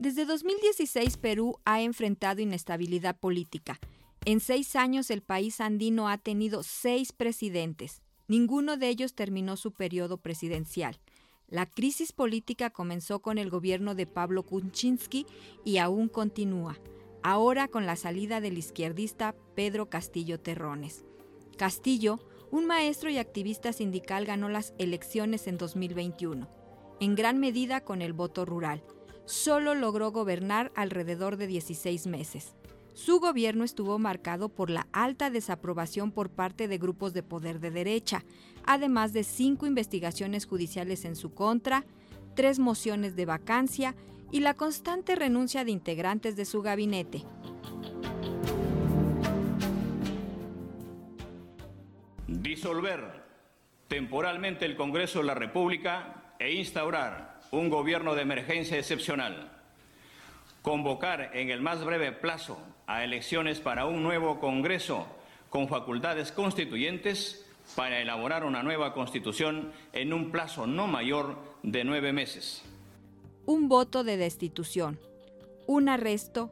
Desde 2016 Perú ha enfrentado inestabilidad política. En seis años el país andino ha tenido seis presidentes. Ninguno de ellos terminó su periodo presidencial. La crisis política comenzó con el gobierno de Pablo Kuczynski y aún continúa, ahora con la salida del izquierdista Pedro Castillo Terrones. Castillo, un maestro y activista sindical, ganó las elecciones en 2021, en gran medida con el voto rural. Solo logró gobernar alrededor de 16 meses. Su gobierno estuvo marcado por la alta desaprobación por parte de grupos de poder de derecha, además de cinco investigaciones judiciales en su contra, tres mociones de vacancia y la constante renuncia de integrantes de su gabinete. Disolver temporalmente el Congreso de la República e instaurar un gobierno de emergencia excepcional convocar en el más breve plazo a elecciones para un nuevo Congreso con facultades constituyentes para elaborar una nueva constitución en un plazo no mayor de nueve meses. Un voto de destitución, un arresto,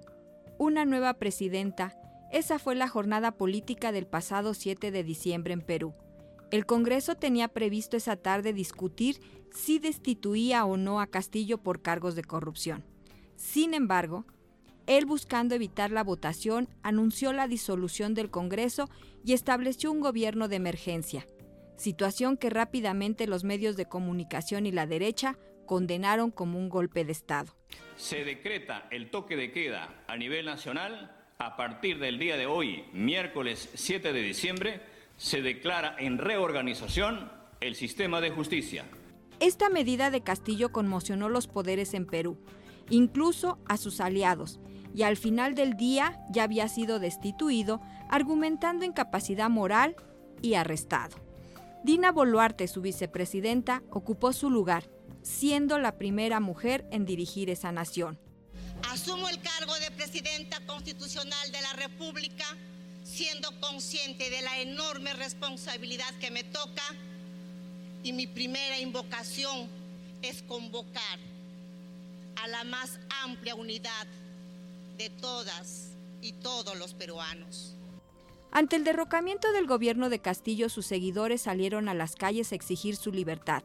una nueva presidenta, esa fue la jornada política del pasado 7 de diciembre en Perú. El Congreso tenía previsto esa tarde discutir si destituía o no a Castillo por cargos de corrupción. Sin embargo, él buscando evitar la votación anunció la disolución del Congreso y estableció un gobierno de emergencia, situación que rápidamente los medios de comunicación y la derecha condenaron como un golpe de Estado. Se decreta el toque de queda a nivel nacional a partir del día de hoy, miércoles 7 de diciembre, se declara en reorganización el sistema de justicia. Esta medida de Castillo conmocionó los poderes en Perú incluso a sus aliados, y al final del día ya había sido destituido, argumentando incapacidad moral y arrestado. Dina Boluarte, su vicepresidenta, ocupó su lugar, siendo la primera mujer en dirigir esa nación. Asumo el cargo de presidenta constitucional de la República, siendo consciente de la enorme responsabilidad que me toca y mi primera invocación es convocar a la más amplia unidad de todas y todos los peruanos. Ante el derrocamiento del gobierno de Castillo, sus seguidores salieron a las calles a exigir su libertad,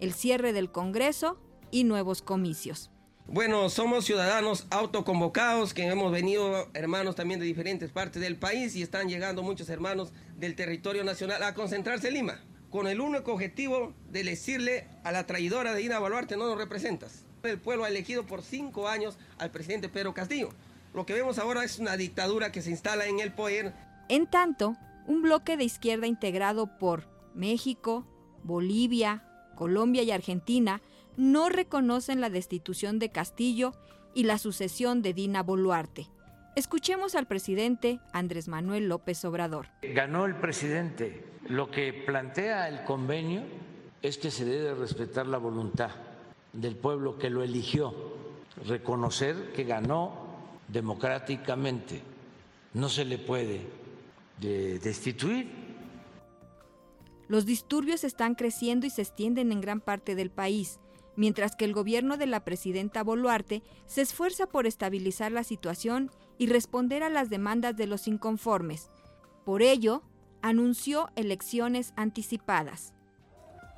el cierre del Congreso y nuevos comicios. Bueno, somos ciudadanos autoconvocados que hemos venido hermanos también de diferentes partes del país y están llegando muchos hermanos del territorio nacional a concentrarse en Lima, con el único objetivo de decirle a la traidora de Ina Baluarte no nos representas. El pueblo ha elegido por cinco años al presidente Pedro Castillo. Lo que vemos ahora es una dictadura que se instala en el poder. En tanto, un bloque de izquierda integrado por México, Bolivia, Colombia y Argentina no reconocen la destitución de Castillo y la sucesión de Dina Boluarte. Escuchemos al presidente Andrés Manuel López Obrador. Ganó el presidente. Lo que plantea el convenio es que se debe respetar la voluntad del pueblo que lo eligió, reconocer que ganó democráticamente. No se le puede destituir. Los disturbios están creciendo y se extienden en gran parte del país, mientras que el gobierno de la presidenta Boluarte se esfuerza por estabilizar la situación y responder a las demandas de los inconformes. Por ello, anunció elecciones anticipadas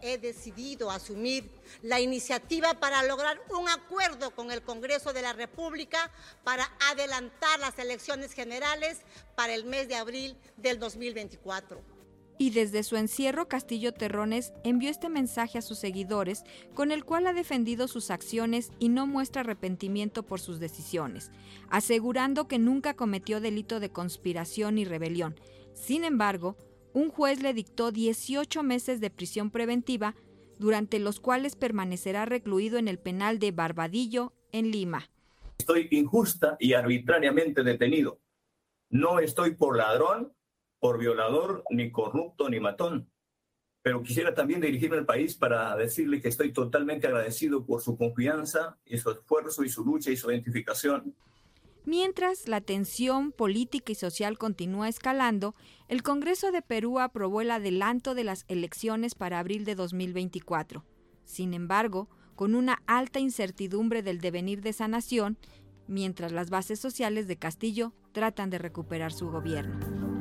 he decidido asumir la iniciativa para lograr un acuerdo con el Congreso de la República para adelantar las elecciones generales para el mes de abril del 2024. Y desde su encierro, Castillo Terrones envió este mensaje a sus seguidores, con el cual ha defendido sus acciones y no muestra arrepentimiento por sus decisiones, asegurando que nunca cometió delito de conspiración y rebelión. Sin embargo, un juez le dictó 18 meses de prisión preventiva, durante los cuales permanecerá recluido en el penal de Barbadillo, en Lima. Estoy injusta y arbitrariamente detenido. No estoy por ladrón, por violador, ni corrupto, ni matón. Pero quisiera también dirigirme al país para decirle que estoy totalmente agradecido por su confianza y su esfuerzo y su lucha y su identificación. Mientras la tensión política y social continúa escalando, el Congreso de Perú aprobó el adelanto de las elecciones para abril de 2024. Sin embargo, con una alta incertidumbre del devenir de esa nación, mientras las bases sociales de Castillo tratan de recuperar su gobierno.